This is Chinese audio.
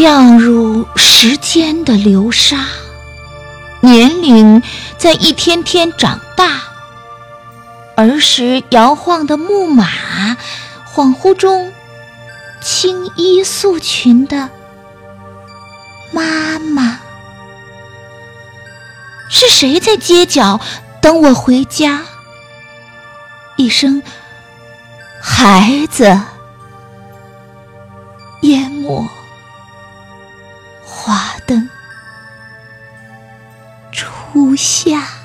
掉入时间的流沙，年龄在一天天长大。儿时摇晃的木马，恍惚中青衣素裙的妈妈，是谁在街角等我回家？一声孩子，下。